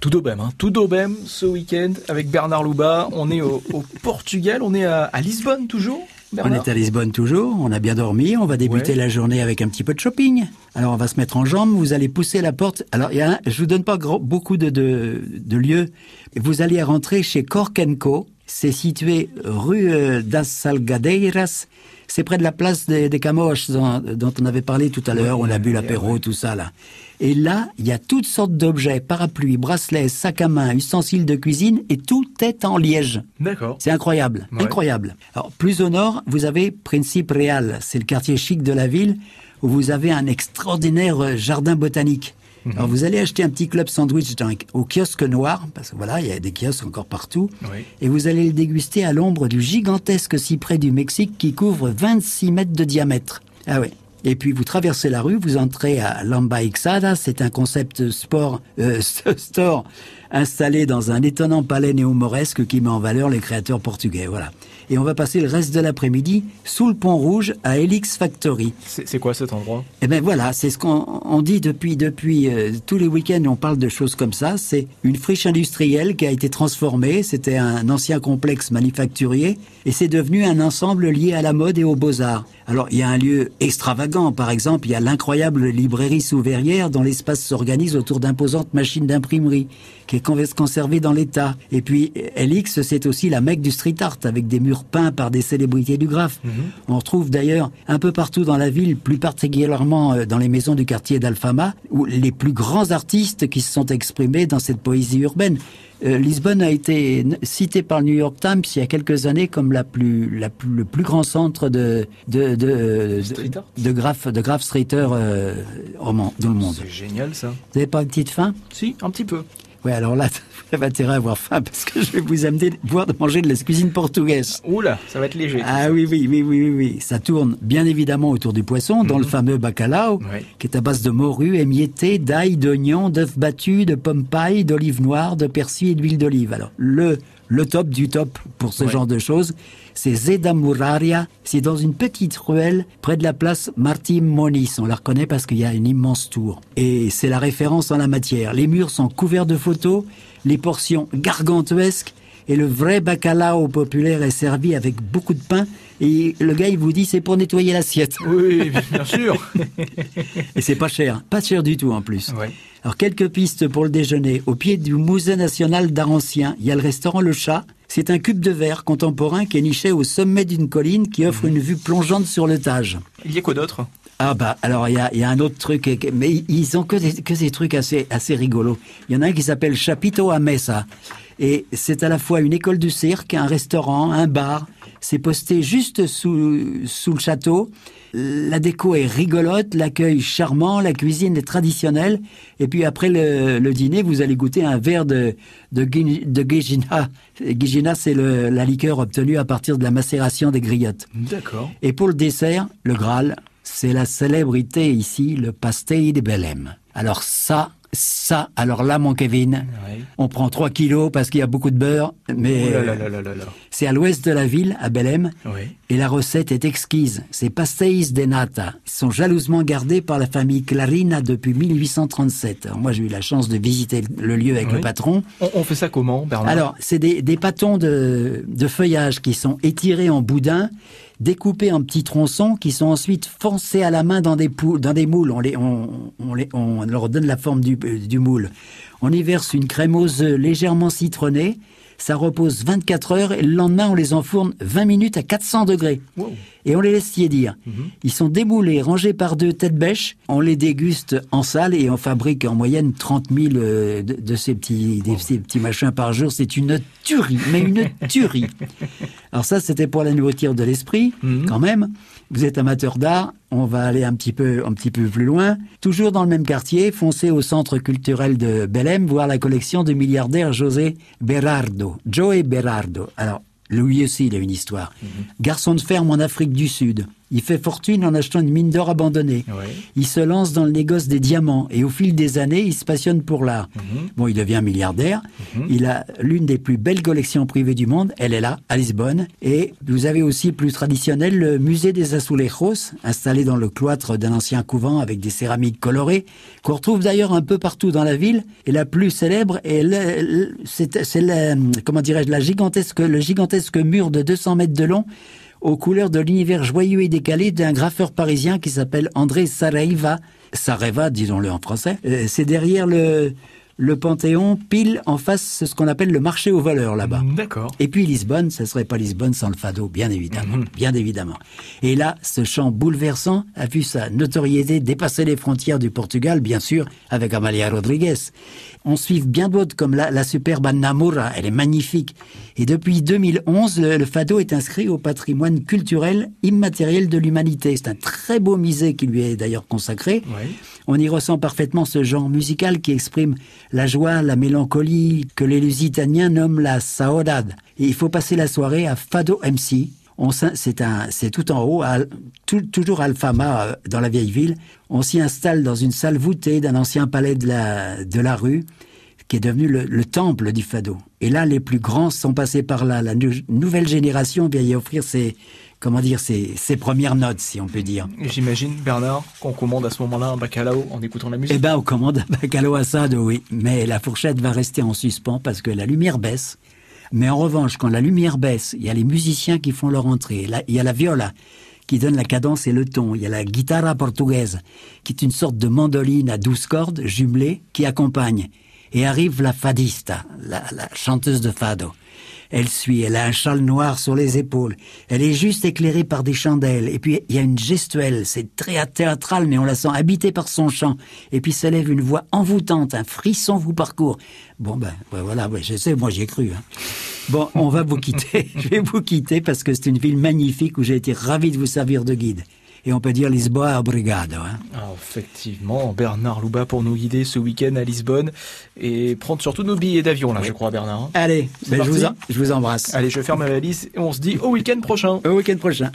Tout d'Aubem, hein. tout ce week-end avec Bernard Louba. On est au, Portugal, on est à, Lisbonne toujours. On est à Lisbonne toujours, on a bien dormi, on va débuter la journée avec un petit peu de shopping. Alors on va se mettre en jambes, vous allez pousser la porte. Alors il y a je vous donne pas beaucoup de, de, de lieux. Vous allez rentrer chez Corkenco, c'est situé rue euh, das Salgadeiras, c'est près de la place des, des dont, on avait parlé tout à l'heure, on a bu l'apéro, tout ça là. Et là, il y a toutes sortes d'objets, parapluies, bracelets, sacs à main, ustensiles de cuisine, et tout est en liège. D'accord. C'est incroyable, incroyable. Alors, plus au nord, vous avez Principe Real, c'est le quartier chic de la ville, où vous avez un extraordinaire euh, jardin botanique. Mhm. Alors vous allez acheter un petit club sandwich au kiosque noir, parce que voilà, il y a des kiosques encore partout, et vous allez le déguster à l'ombre du gigantesque cyprès du Mexique qui couvre 26 mètres de diamètre. Ah oui. Et puis vous traversez la rue, vous entrez à Lamba Ixada, c'est un concept sport, euh, store installé dans un étonnant palais néo-mauresque qui met en valeur les créateurs portugais. Voilà et on va passer le reste de l'après-midi sous le pont rouge à Helix Factory. C'est quoi cet endroit? Eh ben voilà, c'est ce qu'on dit depuis depuis euh, tous les week-ends. On parle de choses comme ça. C'est une friche industrielle qui a été transformée. C'était un ancien complexe manufacturier et c'est devenu un ensemble lié à la mode et aux beaux-arts. Alors, il y a un lieu extravagant, par exemple, il y a l'incroyable librairie Souverrière dont l'espace s'organise autour d'imposantes machines d'imprimerie, qui est conservée dans l'état. Et puis, LX, c'est aussi la mecque du street art, avec des murs peints par des célébrités du graphe. Mhm. On retrouve d'ailleurs un peu partout dans la ville, plus particulièrement euh, dans les maisons du quartier d'Alfama, où les plus grands artistes qui se sont exprimés dans cette poésie urbaine. Euh, Lisbonne a été citée par le New York Times il y a quelques années comme la plus, la plus, le plus grand centre de de de de, de graph de graph streeter euh, dans le monde. C'est génial ça. Vous n'avez pas une petite faim Si, un petit peu. Ouais, alors là, vous avez intérêt à avoir faim parce que je vais vous amener boire de manger de la cuisine portugaise. Oula, ça va être léger. Ah oui, oui, oui, oui, oui, Ça tourne bien évidemment autour du poisson, dans le mhm. fameux bacalao, qui est à base de morue émiettée, d'ail, d'oignon, d'œufs battus, de pommes paille, d'olive noire, de persil et d'huile d'olive. Alors, le le top du top pour ce genre de choses, c'est Zeda Muraria. C'est dans une petite ruelle près de la place Martim Moniz. On la reconnaît parce qu'il y a une immense tour. Et c'est la référence en la matière. Les murs sont couverts de photos, les portions gargantuesques et le vrai bacalao populaire est servi avec beaucoup de pain. Et le gars, il vous dit, c'est pour nettoyer l'assiette. Oui, bien sûr. et c'est pas cher. Pas cher du tout, en plus. Alors, quelques pistes pour le déjeuner. Au pied du Musée national d'art ancien, il y a le restaurant Le Chat. C'est un cube de verre contemporain qui est niché au sommet d'une colline qui offre une vue plongeante sur le Tage. Il y a quoi d'autre? Ah bah alors il y a, y a, un autre truc, mais ils ont que des, que des trucs assez, assez rigolos. Il y en a un qui s'appelle Chapito a Mesa. Et c'est à la fois une école du cirque, un restaurant, un bar. C'est posté juste sous, sous le château. La déco est rigolote, l'accueil charmant, la cuisine est traditionnelle. Et puis après le, dîner, vous allez goûter un verre de, de, de Gijina. Gijina, c'est la liqueur obtenue à partir de la macération des griottes. D'accord. Et pour le dessert, le Graal, c'est la célébrité ici, le pastel de Belém. Alors ça, ça, alors là, mon Kevin, on prend 3 kilos parce qu'il y a beaucoup de beurre, mais c'est à l'ouest de la ville, à Belém, et la recette est exquise. Ces pastéis de nata sont jalousement gardés par la famille Clarina depuis 1837. moi, j'ai eu la chance de visiter le lieu avec le patron. On, fait ça comment, Bernard? Alors, c'est des, des pâtons de, de feuillage qui sont étirés en boudin découpés en petits tronçons qui sont ensuite foncés à la main dans des, poules, dans des moules. On, les, on, on, les, on leur donne la forme du, euh, du moule. On y verse une crémose légèrement citronnée ça repose 24 heures et le lendemain on les enfourne 20 minutes à 400 degrés. Et on les laisse tiédir. Mhm. Ils sont démoulés, rangés par deux têtes bêches. On les déguste en salle et on fabrique en moyenne 30 000 euh, de, ces, petits, ces petits machins par jour. C'est une tuerie, mais une tuerie. Alors ça, c'était pour la nourriture de l'esprit, mhm. quand même. Vous êtes amateur d'art, on va aller un petit peu, un petit peu plus loin. Toujours dans le même quartier, foncez au centre culturel de Belém, voir la collection du milliardaire José Berardo. Joey Berardo. Alors, lui aussi, il a une histoire. Mhm. Garçon de ferme en Afrique du Sud. Il fait fortune en achetant une mine d'or abandonnée. Ouais. Il se lance dans le négoce des diamants et au fil des années, il se passionne pour l'art. Bon, il devient milliardaire. Il a l'une des plus belles collections privées du monde. Elle est là, à Lisbonne. Et vous avez aussi plus traditionnel le musée des Azulejos, installé dans le cloître d'un ancien couvent avec des céramiques colorées, qu'on retrouve d'ailleurs un peu partout dans la ville. Et la plus célèbre est c'est comment dirais-je la gigantesque le gigantesque mur de 200 mètres de long aux couleurs de l'univers joyeux et décalé d'un graffeur parisien qui s'appelle André Saraiva. Saraiva, disons-le en français. Euh, C'est derrière le, le Panthéon, pile en face, c'est ce qu'on appelle le marché aux voleurs là-bas. D'accord. Et puis Lisbonne, ce serait pas Lisbonne sans le fado, bien évidemment, bien évidemment. Et là, ce chant bouleversant a vu sa notoriété dépasser les frontières du Portugal, bien sûr, avec Amalia Rodriguez. On suit bien d'autres comme la, la superbe Anna Moura, elle est magnifique. Et depuis 2011, le, le fado est inscrit au patrimoine culturel immatériel de l'humanité. C'est un très beau musée qui lui est d'ailleurs consacré. On y ressent parfaitement ce genre musical qui exprime la joie, la mélancolie que les Lusitaniens nomment la saudade. Il faut passer la soirée à Fado MC. C'est tout en haut, toujours Alfama euh, dans la vieille ville. On s'y installe dans une salle voûtée d'un ancien palais de la, de la rue qui est devenu le, le temple du fado. Et là, les plus grands sont passés par là. La nou- nouvelle génération vient y offrir ses, comment dire, ses, ses premières notes, si on peut dire. J'imagine, Bernard, qu'on commande à ce moment-là un bacalao en écoutant la musique. Eh ben, on commande un bacalao assado, oui. Mais la fourchette va rester en suspens parce que la lumière baisse. Mais en revanche, quand la lumière baisse, il y a les musiciens qui font leur entrée. Là, il y a la viola qui donne la cadence et le ton. Il y a la guitara portugaise qui est une sorte de mandoline à douze cordes jumelée qui accompagne. Et arrive la fadista, la, la chanteuse de fado. Elle suit, elle a un châle noir sur les épaules. Elle est juste éclairée par des chandelles. Et puis, il y a une gestuelle. C'est très théâtral, mais on la sent habitée par son chant. Et puis, s'élève une voix envoûtante. Un frisson vous parcourt. Bon, ben, ouais, voilà, ouais, je sais, moi, j'y ai cru. hein. Bon, on va vous quitter. je vais vous quitter parce que c'est une ville magnifique où j'ai été ravi de vous servir de guide. Et on peut dire Lisboa obrigado. Hein. Ah, effectivement, Bernard Louba pour nous guider ce week-end à Lisbonne et prendre surtout nos billets d'avion, là, je crois, Bernard. hein. Allez, ben, je, vous en- je vous embrasse. Allez, je ferme ma valise et on se dit au week-end prochain. Au week-end prochain.